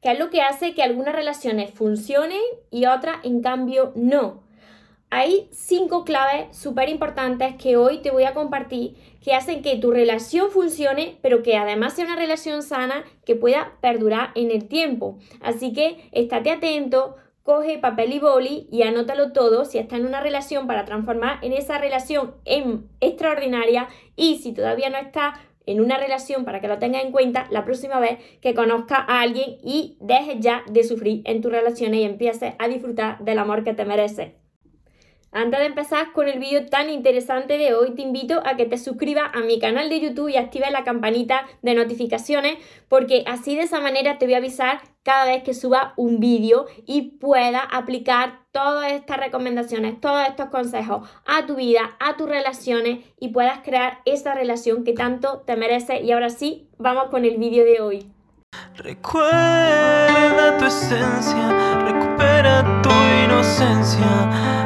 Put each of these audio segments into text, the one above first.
que es lo que hace que algunas relaciones funcionen y otras en cambio no. Hay cinco claves súper importantes que hoy te voy a compartir que hacen que tu relación funcione, pero que además sea una relación sana que pueda perdurar en el tiempo. Así que estate atento, coge papel y boli y anótalo todo si está en una relación para transformar en esa relación en extraordinaria y si todavía no está en una relación para que lo tengas en cuenta la próxima vez que conozcas a alguien y dejes ya de sufrir en tus relaciones y empieces a disfrutar del amor que te mereces. Antes de empezar con el vídeo tan interesante de hoy, te invito a que te suscribas a mi canal de YouTube y actives la campanita de notificaciones porque así de esa manera te voy a avisar cada vez que suba un vídeo y pueda aplicar todas estas recomendaciones, todos estos consejos a tu vida, a tus relaciones y puedas crear esa relación que tanto te merece. Y ahora sí, vamos con el vídeo de hoy. Recuerda tu esencia, recupera tu inocencia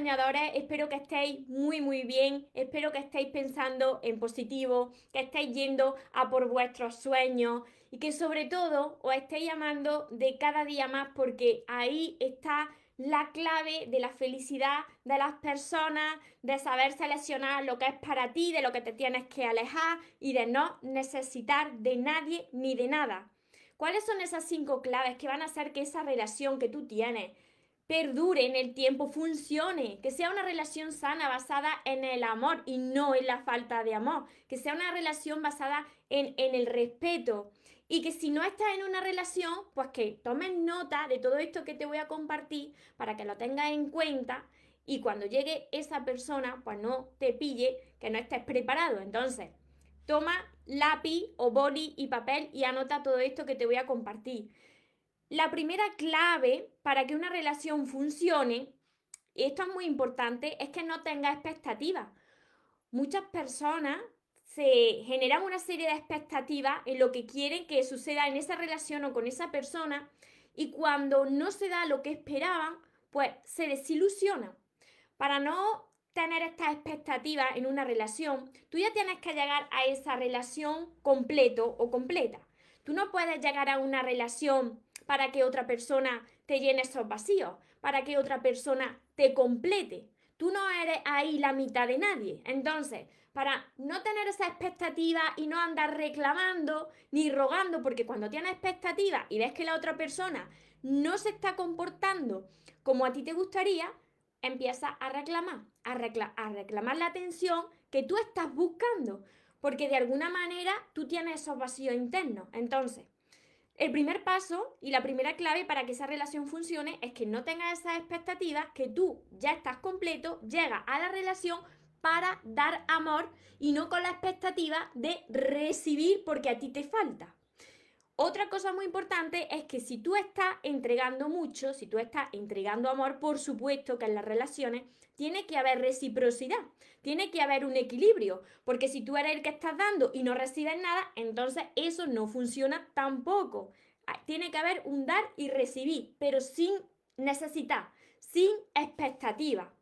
Espero que estéis muy muy bien, espero que estéis pensando en positivo, que estéis yendo a por vuestros sueños y que sobre todo os estéis llamando de cada día más porque ahí está la clave de la felicidad de las personas, de saber seleccionar lo que es para ti, de lo que te tienes que alejar y de no necesitar de nadie ni de nada. ¿Cuáles son esas cinco claves que van a hacer que esa relación que tú tienes perdure en el tiempo, funcione, que sea una relación sana basada en el amor y no en la falta de amor, que sea una relación basada en, en el respeto y que si no estás en una relación, pues que tomes nota de todo esto que te voy a compartir para que lo tengas en cuenta y cuando llegue esa persona, pues no te pille que no estés preparado. Entonces, toma lápiz o boli y papel y anota todo esto que te voy a compartir. La primera clave para que una relación funcione, y esto es muy importante, es que no tenga expectativas. Muchas personas se generan una serie de expectativas en lo que quieren que suceda en esa relación o con esa persona y cuando no se da lo que esperaban, pues se desilusionan. Para no tener estas expectativas en una relación, tú ya tienes que llegar a esa relación completo o completa. Tú no puedes llegar a una relación para que otra persona te llene esos vacíos, para que otra persona te complete. Tú no eres ahí la mitad de nadie. Entonces, para no tener esa expectativa y no andar reclamando ni rogando, porque cuando tienes expectativa y ves que la otra persona no se está comportando como a ti te gustaría, empieza a reclamar, a, a reclamar la atención que tú estás buscando, porque de alguna manera tú tienes esos vacíos internos. Entonces, el primer paso y la primera clave para que esa relación funcione es que no tengas esas expectativas, que tú ya estás completo, llega a la relación para dar amor y no con la expectativa de recibir porque a ti te falta. Otra cosa muy importante es que si tú estás entregando mucho, si tú estás entregando amor, por supuesto que en las relaciones tiene que haber reciprocidad, tiene que haber un equilibrio, porque si tú eres el que estás dando y no recibes nada, entonces eso no funciona tampoco. Ah, tiene que haber un dar y recibir, pero sin necesidad, sin expectativa.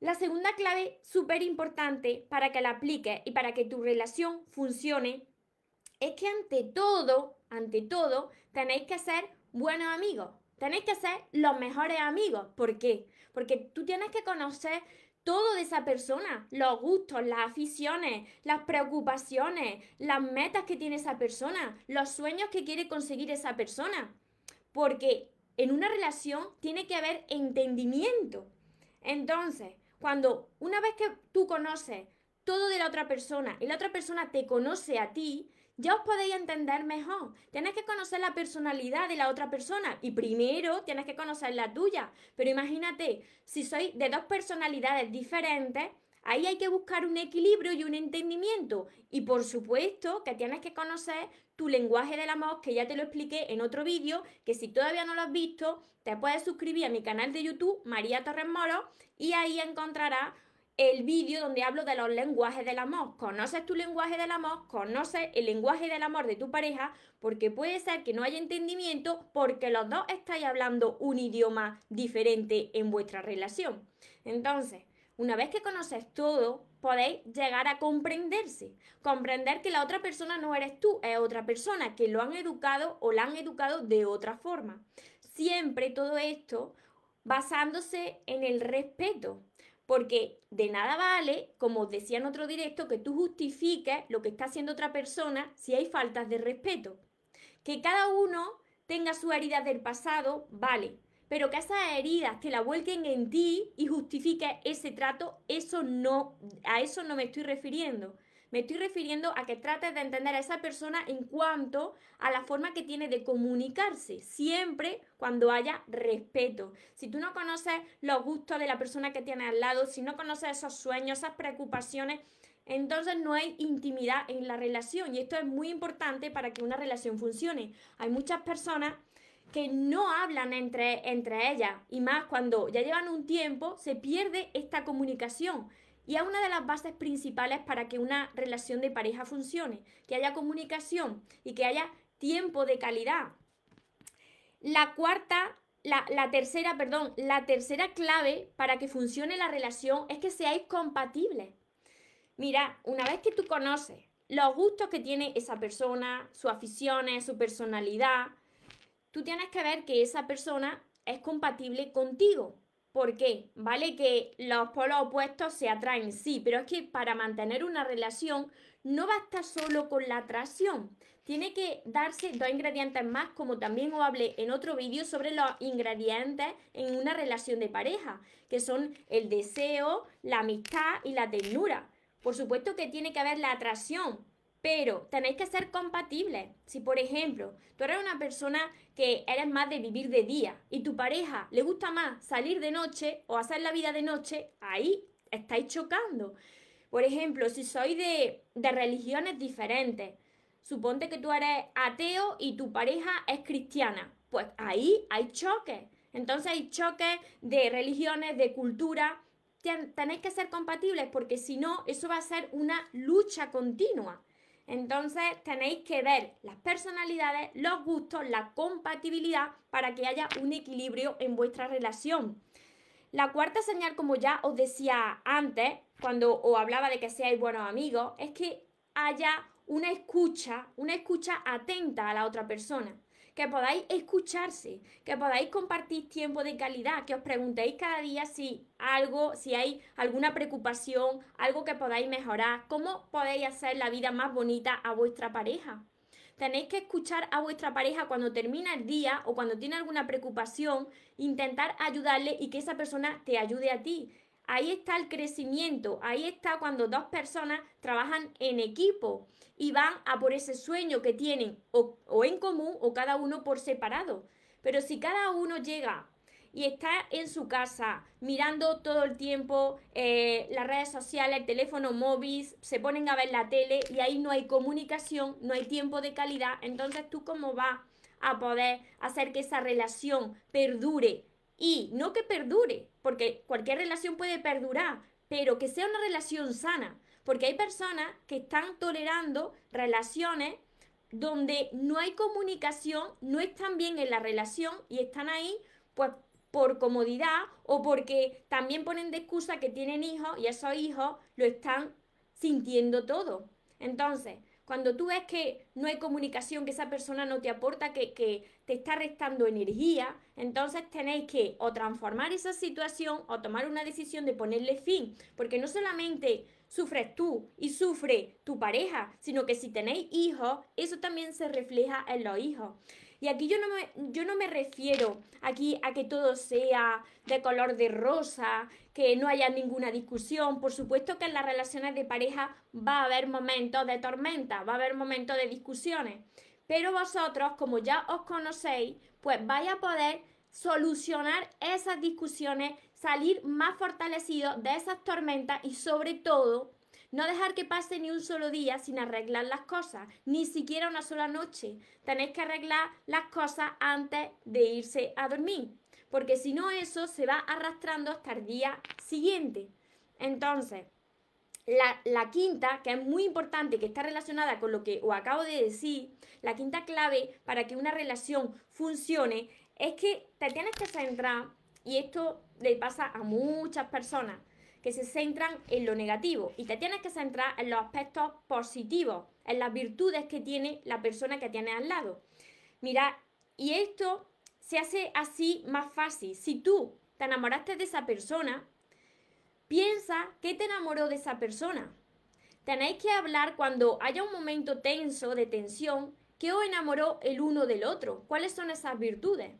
La segunda clave súper importante para que la apliques y para que tu relación funcione es que ante todo, ante todo, tenéis que ser buenos amigos. Tenéis que ser los mejores amigos. ¿Por qué? Porque tú tienes que conocer todo de esa persona, los gustos, las aficiones, las preocupaciones, las metas que tiene esa persona, los sueños que quiere conseguir esa persona. Porque en una relación tiene que haber entendimiento. Entonces, cuando una vez que tú conoces todo de la otra persona y la otra persona te conoce a ti, ya os podéis entender mejor. Tienes que conocer la personalidad de la otra persona y primero tienes que conocer la tuya. Pero imagínate, si sois de dos personalidades diferentes, ahí hay que buscar un equilibrio y un entendimiento. Y por supuesto que tienes que conocer tu lenguaje del amor, que ya te lo expliqué en otro vídeo, que si todavía no lo has visto, te puedes suscribir a mi canal de YouTube, María Torres Moro, y ahí encontrarás el vídeo donde hablo de los lenguajes del amor. Conoces tu lenguaje del amor, conoces el lenguaje del amor de tu pareja, porque puede ser que no haya entendimiento porque los dos estáis hablando un idioma diferente en vuestra relación. Entonces, una vez que conoces todo, podéis llegar a comprenderse. Comprender que la otra persona no eres tú, es otra persona, que lo han educado o la han educado de otra forma. Siempre todo esto basándose en el respeto. Porque de nada vale, como os decía en otro directo, que tú justifiques lo que está haciendo otra persona si hay faltas de respeto. Que cada uno tenga sus heridas del pasado, vale, pero que esas heridas te la vuelquen en ti y justifique ese trato, eso no, a eso no me estoy refiriendo. Me estoy refiriendo a que trates de entender a esa persona en cuanto a la forma que tiene de comunicarse, siempre cuando haya respeto. Si tú no conoces los gustos de la persona que tienes al lado, si no conoces esos sueños, esas preocupaciones, entonces no hay intimidad en la relación y esto es muy importante para que una relación funcione. Hay muchas personas que no hablan entre, entre ellas y más cuando ya llevan un tiempo se pierde esta comunicación. Y es una de las bases principales para que una relación de pareja funcione, que haya comunicación y que haya tiempo de calidad. La cuarta, la, la, tercera, perdón, la tercera clave para que funcione la relación es que seáis compatibles. Mira, una vez que tú conoces los gustos que tiene esa persona, sus aficiones, su personalidad, tú tienes que ver que esa persona es compatible contigo. ¿Por qué? Vale que los polos opuestos se atraen, sí, pero es que para mantener una relación no basta solo con la atracción. Tiene que darse dos ingredientes más, como también os hablé en otro vídeo sobre los ingredientes en una relación de pareja, que son el deseo, la amistad y la ternura. Por supuesto que tiene que haber la atracción, pero tenéis que ser compatibles. Si, por ejemplo, tú eres una persona que eres más de vivir de día y tu pareja le gusta más salir de noche o hacer la vida de noche, ahí estáis chocando. Por ejemplo, si sois de, de religiones diferentes, suponte que tú eres ateo y tu pareja es cristiana, pues ahí hay choques. Entonces hay choques de religiones, de cultura. Tenéis que ser compatibles porque si no, eso va a ser una lucha continua. Entonces tenéis que ver las personalidades, los gustos, la compatibilidad para que haya un equilibrio en vuestra relación. La cuarta señal, como ya os decía antes, cuando os hablaba de que seáis buenos amigos, es que haya una escucha, una escucha atenta a la otra persona que podáis escucharse, que podáis compartir tiempo de calidad, que os preguntéis cada día si algo, si hay alguna preocupación, algo que podáis mejorar, cómo podéis hacer la vida más bonita a vuestra pareja. Tenéis que escuchar a vuestra pareja cuando termina el día o cuando tiene alguna preocupación, intentar ayudarle y que esa persona te ayude a ti. Ahí está el crecimiento, ahí está cuando dos personas trabajan en equipo y van a por ese sueño que tienen o, en común o cada uno por separado. Pero si cada uno llega y está en su casa mirando todo el tiempo eh, las redes sociales, el teléfono móvil, se ponen a ver la tele y ahí no hay comunicación, no hay tiempo de calidad, entonces tú cómo vas a poder hacer que esa relación perdure y no que perdure, porque cualquier relación puede perdurar, pero que sea una relación sana. Porque hay personas que están tolerando relaciones donde no hay comunicación, no están bien en la relación y están ahí pues por comodidad o porque también ponen de excusa que tienen hijos y esos hijos lo están sintiendo todo. Entonces, cuando tú ves que no hay comunicación, que esa persona no te aporta, que, que, te está restando energía, entonces tenéis que o transformar esa situación o tomar una decisión de ponerle fin. Porque no solamente sufres tú y sufre tu pareja, sino que si tenéis hijos, eso también se refleja en los hijos. Y aquí yo no me, yo no me refiero aquí a que todo sea de color de rosa, que no haya ninguna discusión. Por supuesto que en las relaciones de pareja va a haber momentos de tormenta, va a haber momentos de discusiones. Pero vosotros, como ya os conocéis, pues vais a poder solucionar esas discusiones, salir más fortalecidos de esas tormentas y sobre todo no dejar que pase ni un solo día sin arreglar las cosas, ni siquiera una sola noche. Tenéis que arreglar las cosas antes de irse a dormir, porque si no eso se va arrastrando hasta el día siguiente. Entonces, la, quinta, que es muy importante, que está relacionada con lo que os acabo de decir, la quinta clave para que una relación funcione es que te tienes que centrar, y esto le pasa a muchas personas, que se centran en lo negativo y te tienes que centrar en los aspectos positivos, en las virtudes que tiene la persona que tienes al lado. Mira, y esto se hace así más fácil. Si tú te enamoraste de esa persona, piensa qué te enamoró de esa persona. Tenéis que hablar cuando haya un momento tenso, de tensión, qué os enamoró el uno del otro, cuáles son esas virtudes.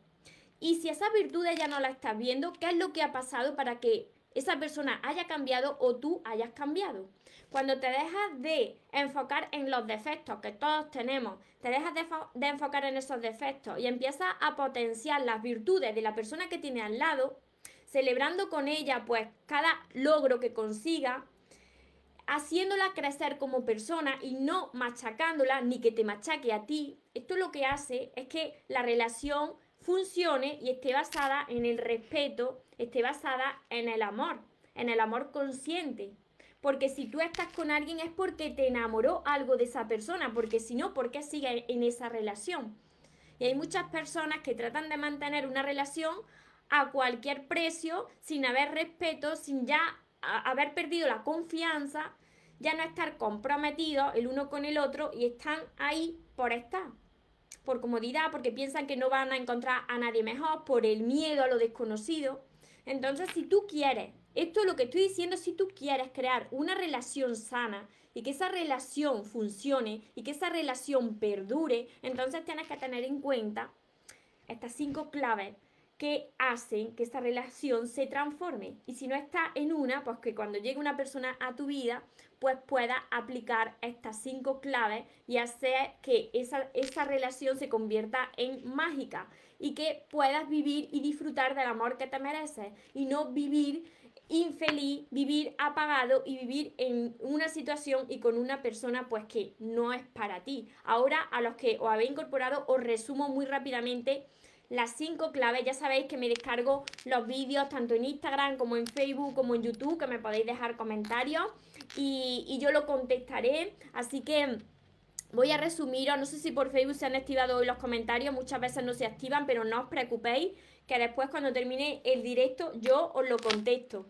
Y si esas virtudes ya no las estás viendo, ¿qué es lo que ha pasado para que esa persona haya cambiado o tú hayas cambiado. Cuando te dejas de enfocar en los defectos que todos tenemos, te dejas de, enfocar en esos defectos y empiezas a potenciar las virtudes de la persona que tiene al lado, celebrando con ella pues cada logro que consiga, haciéndola crecer como persona y no machacándola ni que te machaque a ti, esto lo que hace es que la relación funcione y esté basada en el respeto, esté basada en el amor, en el amor consciente. Porque si tú estás con alguien es porque te enamoró algo de esa persona, porque si no, ¿por qué sigue en esa relación? Y hay muchas personas que tratan de mantener una relación a cualquier precio, sin haber respeto, sin ya haber perdido la confianza, ya no estar comprometidos el uno con el otro y están ahí por estar por comodidad, porque piensan que no van a encontrar a nadie mejor, por el miedo a lo desconocido. Entonces, si tú quieres, esto es lo que estoy diciendo, si tú quieres crear una relación sana y que esa relación funcione y que esa relación perdure, entonces tienes que tener en cuenta estas cinco claves que hacen que esta relación se transforme. Y si no está en una, pues que cuando llegue una persona a tu vida, pues pueda aplicar estas cinco claves y hacer que esa, esa relación se convierta en mágica y que puedas vivir y disfrutar del amor que te mereces y no vivir infeliz, vivir apagado y vivir en una situación y con una persona pues que no es para ti. Ahora a los que os habéis incorporado os resumo muy rápidamente las cinco claves. Ya sabéis que me descargo los vídeos tanto en Instagram como en Facebook como en YouTube, que me podéis dejar comentarios y, yo lo contestaré. Así que voy a resumiros, no sé si por Facebook se han activado hoy los comentarios, muchas veces no se activan, pero no os preocupéis, que después cuando termine el directo yo os lo contesto.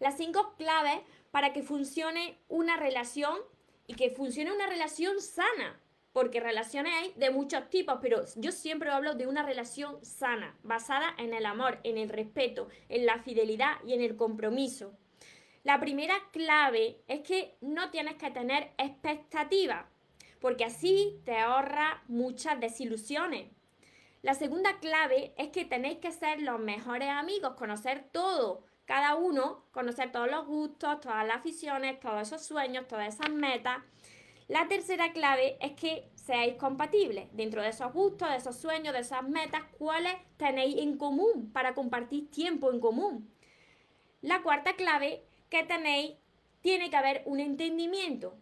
Las cinco claves para que funcione una relación y que funcione una relación sana porque relaciones hay de muchos tipos, pero yo siempre hablo de una relación sana, basada en el amor, en el respeto, en la fidelidad y en el compromiso. La primera clave es que no tienes que tener expectativas, porque así te ahorra muchas desilusiones. La segunda clave es que tenéis que ser los mejores amigos, conocer todo, cada uno, conocer todos los gustos, todas las aficiones, todos esos sueños, todas esas metas la tercera clave es que seáis compatibles dentro de esos gustos, de esos sueños, de esas metas, cuáles tenéis en común para compartir tiempo en común. La cuarta clave que tenéis, tiene que haber un entendimiento.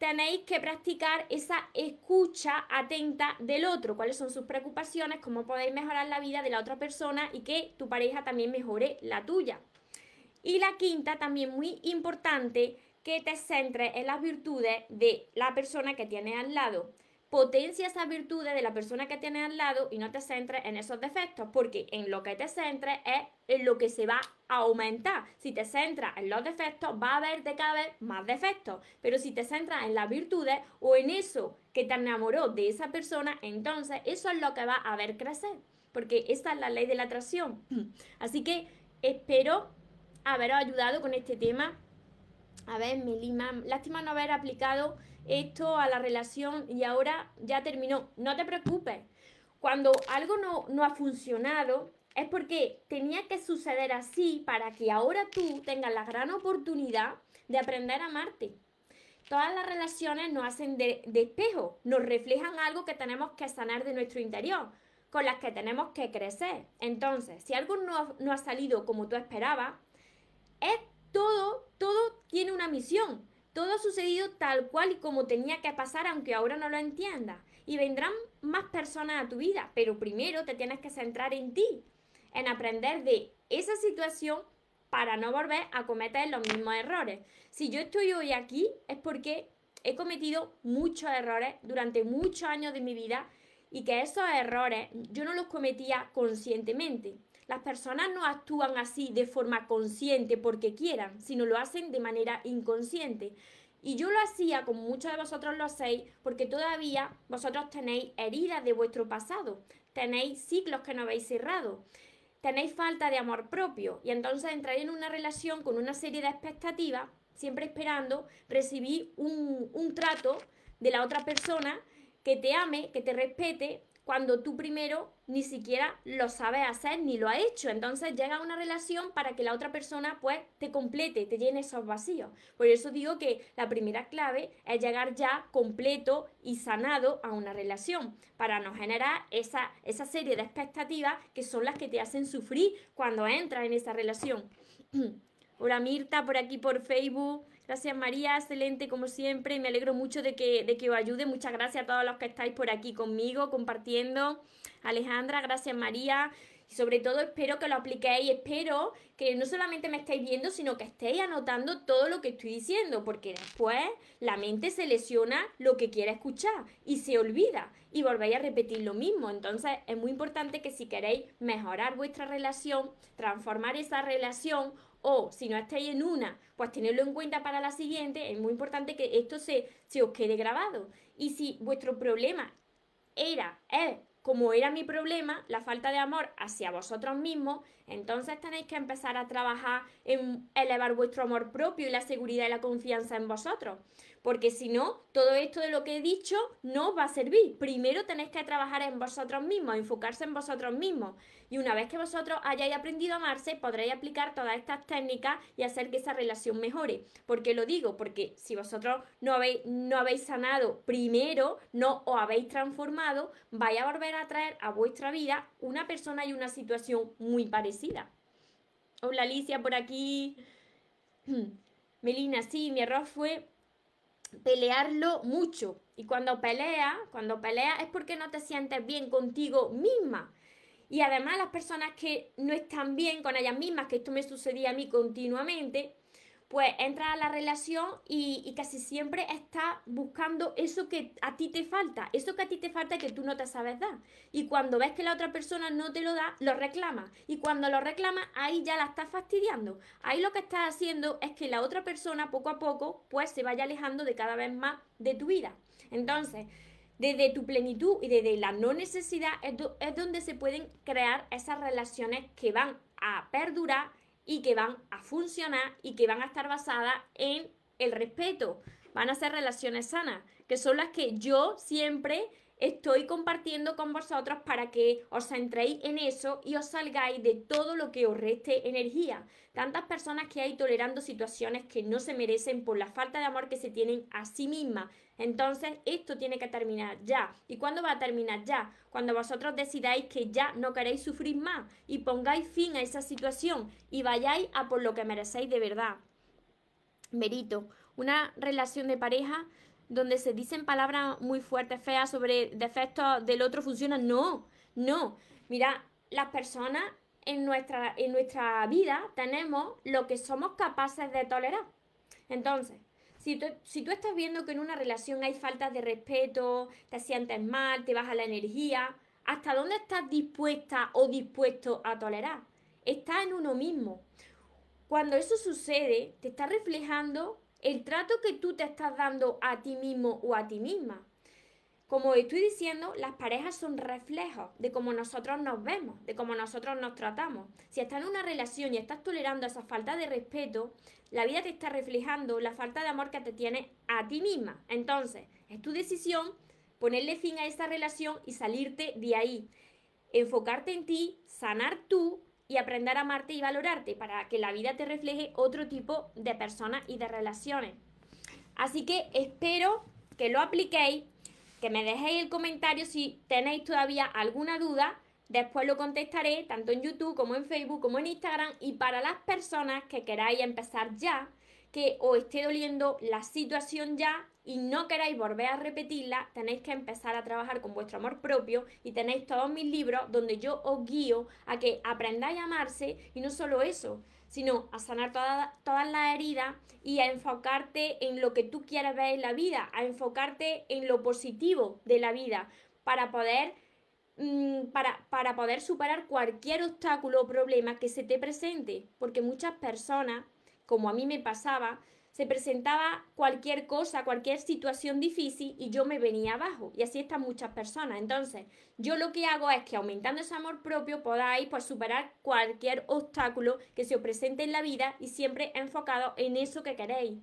Tenéis que practicar esa escucha atenta del otro, cuáles son sus preocupaciones, cómo podéis mejorar la vida de la otra persona y que tu pareja también mejore la tuya. Y la quinta, también muy importante, que te centres en las virtudes de la persona que tienes al lado. Potencia esas virtudes de la persona que tienes al lado y no te centres en esos defectos, porque en lo que te centres es en lo que se va a aumentar. Si te centras en los defectos, va a haber de cada vez más defectos. Pero si te centras en las virtudes o en eso que te enamoró de esa persona, entonces eso es lo que va a ver crecer, porque esa es la ley de la atracción. Así que espero haberos ayudado con este tema a ver, Melima, lástima no haber aplicado esto a la relación y ahora ya terminó. No te preocupes. Cuando algo no, no ha funcionado, es porque tenía que suceder así para que ahora tú tengas la gran oportunidad de aprender a amarte. Todas las relaciones nos hacen de, espejo, nos reflejan algo que tenemos que sanar de nuestro interior, con las que tenemos que crecer. Entonces, si algo no, no ha salido como tú esperabas, es todo, todo tiene una misión. Todo ha sucedido tal cual y como tenía que pasar, aunque ahora no lo entiendas. Y vendrán más personas a tu vida, pero primero te tienes que centrar en ti, en aprender de esa situación para no volver a cometer los mismos errores. Si yo estoy hoy aquí es porque he cometido muchos errores durante muchos años de mi vida y que esos errores yo no los cometía conscientemente. Las personas no actúan así de forma consciente porque quieran, sino lo hacen de manera inconsciente. Y yo lo hacía, como muchos de vosotros lo hacéis, porque todavía vosotros tenéis heridas de vuestro pasado, tenéis ciclos que no habéis cerrado, tenéis falta de amor propio. Y entonces entráis en una relación con una serie de expectativas, siempre esperando recibir un, un trato de la otra persona que te ame, que te respete, cuando tú primero ni siquiera lo sabes hacer ni lo ha hecho. Entonces llega a una relación para que la otra persona pues te complete, te llene esos vacíos. Por eso digo que la primera clave es llegar ya completo y sanado a una relación para no generar esa, esa serie de expectativas que son las que te hacen sufrir cuando entras en esa relación. Hola Mirta, por aquí por Facebook. Gracias María, excelente como siempre. Me alegro mucho de que, de que os ayude. Muchas gracias a todos los que estáis por aquí conmigo compartiendo. Alejandra, gracias María. Y sobre todo espero que lo apliquéis, espero que no solamente me estéis viendo, sino que estéis anotando todo lo que estoy diciendo, porque después la mente se lesiona lo que quiere escuchar y se olvida y volvéis a repetir lo mismo. Entonces es muy importante que si queréis mejorar vuestra relación, transformar esa relación o si no estáis en una, pues tenerlo en cuenta para la siguiente, es muy importante que esto se, se os quede grabado. Y si vuestro problema era, es como era mi problema, la falta de amor hacia vosotros mismos, entonces tenéis que empezar a trabajar en elevar vuestro amor propio y la seguridad y la confianza en vosotros. Porque si no, todo esto de lo que he dicho no va a servir. Primero tenéis que trabajar en vosotros mismos, enfocarse en vosotros mismos. Y una vez que vosotros hayáis aprendido a amarse, podréis aplicar todas estas técnicas y hacer que esa relación mejore. ¿Por qué lo digo? Porque si vosotros no habéis, no habéis sanado primero, no os habéis transformado, vais a volver a traer a vuestra vida una persona y una situación muy parecida. Hola Alicia, por aquí. Melina, sí, mi error fue pelearlo mucho. Y cuando pelea, cuando pelea es porque no te sientes bien contigo misma. Y además las personas que no están bien con ellas mismas, que esto me sucedía a mí continuamente, pues entra a la relación y, casi siempre está buscando eso que a ti te falta, eso que a ti te falta que tú no te sabes dar. Y cuando ves que la otra persona no te lo da, lo reclama. Y cuando lo reclama, ahí ya la estás fastidiando. Ahí lo que estás haciendo es que la otra persona poco a poco pues se vaya alejando de cada vez más de tu vida. Entonces, desde tu plenitud y desde la no necesidad es, es donde se pueden crear esas relaciones que van a perdurar y que van a funcionar y que van a estar basadas en el respeto. Van a ser relaciones sanas, que son las que yo siempre estoy compartiendo con vosotros para que os centréis en eso y os salgáis de todo lo que os reste energía. Tantas personas que hay tolerando situaciones que no se merecen por la falta de amor que se tienen a sí mismas. Entonces, esto tiene que terminar ya. ¿Y cuándo va a terminar ya? Cuando vosotros decidáis que ya no queréis sufrir más y pongáis fin a esa situación y vayáis a por lo que merecéis de verdad. Verito, una relación de pareja donde se dicen palabras muy fuertes, feas sobre defectos del otro funciona. No, no. Mira, las personas en nuestra, en nuestra vida tenemos lo que somos capaces de tolerar. Entonces, si tú, si tú estás viendo que en una relación hay falta de respeto, te sientes mal, te baja la energía, ¿hasta dónde estás dispuesta o dispuesto a tolerar? Está en uno mismo. Cuando eso sucede, te está reflejando el trato que tú te estás dando a ti mismo o a ti misma. Como estoy diciendo, las parejas son reflejos de cómo nosotros nos vemos, de cómo nosotros nos tratamos. Si estás en una relación y estás tolerando esa falta de respeto, la vida te está reflejando la falta de amor que te tienes a ti misma. Entonces, es tu decisión ponerle fin a esa relación y salirte de ahí. Enfocarte en ti, sanar tú y aprender a amarte y valorarte para que la vida te refleje otro tipo de personas y de relaciones. Así que espero que lo apliquéis, que me dejéis el comentario si tenéis todavía alguna duda. Después lo contestaré tanto en YouTube como en Facebook como en Instagram. Y para las personas que queráis empezar ya, que os esté doliendo la situación ya y no queráis volver a repetirla, tenéis que empezar a trabajar con vuestro amor propio y tenéis todos mis libros donde yo os guío a que aprendáis a amarse y no solo eso, sino a sanar todas las heridas y a enfocarte en lo que tú quieres ver en la vida, a enfocarte en lo positivo de la vida para poder, mm, para, para poder superar cualquier obstáculo o problema que se te presente, porque muchas personas, como a mí me pasaba, se presentaba cualquier cosa, cualquier situación difícil y yo me venía abajo. Y así están muchas personas. Entonces, yo lo que hago es que aumentando ese amor propio podáis pues, superar cualquier obstáculo que se os presente en la vida y siempre enfocado en eso que queréis.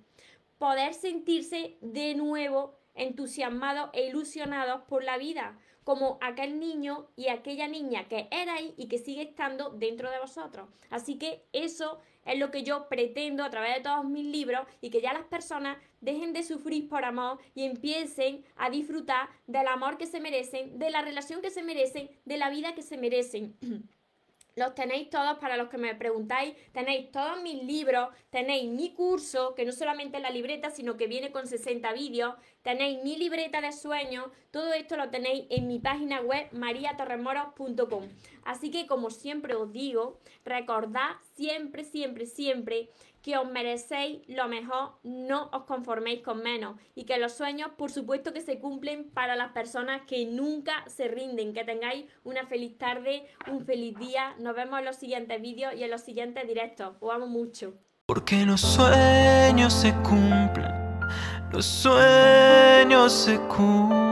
Poder sentirse de nuevo entusiasmados e ilusionados por la vida, como aquel niño y aquella niña que erais y que sigue estando dentro de vosotros. Así que eso es lo que yo pretendo a través de todos mis libros y que ya las personas dejen de sufrir por amor y empiecen a disfrutar del amor que se merecen, de la relación que se merecen, de la vida que se merecen. Los tenéis todos para los que me preguntáis. Tenéis todos mis libros, tenéis mi curso, que no solamente es la libreta, sino que viene con 60 vídeos. Tenéis mi libreta de sueños. Todo esto lo tenéis en mi página web mariatorremoros.com. Así que como siempre os digo, recordad siempre, siempre, siempre que os merecéis lo mejor, no os conforméis con menos y que los sueños, por supuesto, que se cumplen para las personas que nunca se rinden. Que tengáis una feliz tarde, un feliz día. Nos vemos en los siguientes vídeos y en los siguientes directos. Os amo mucho. Porque los sueños se cumplen, los sueños se cumplen.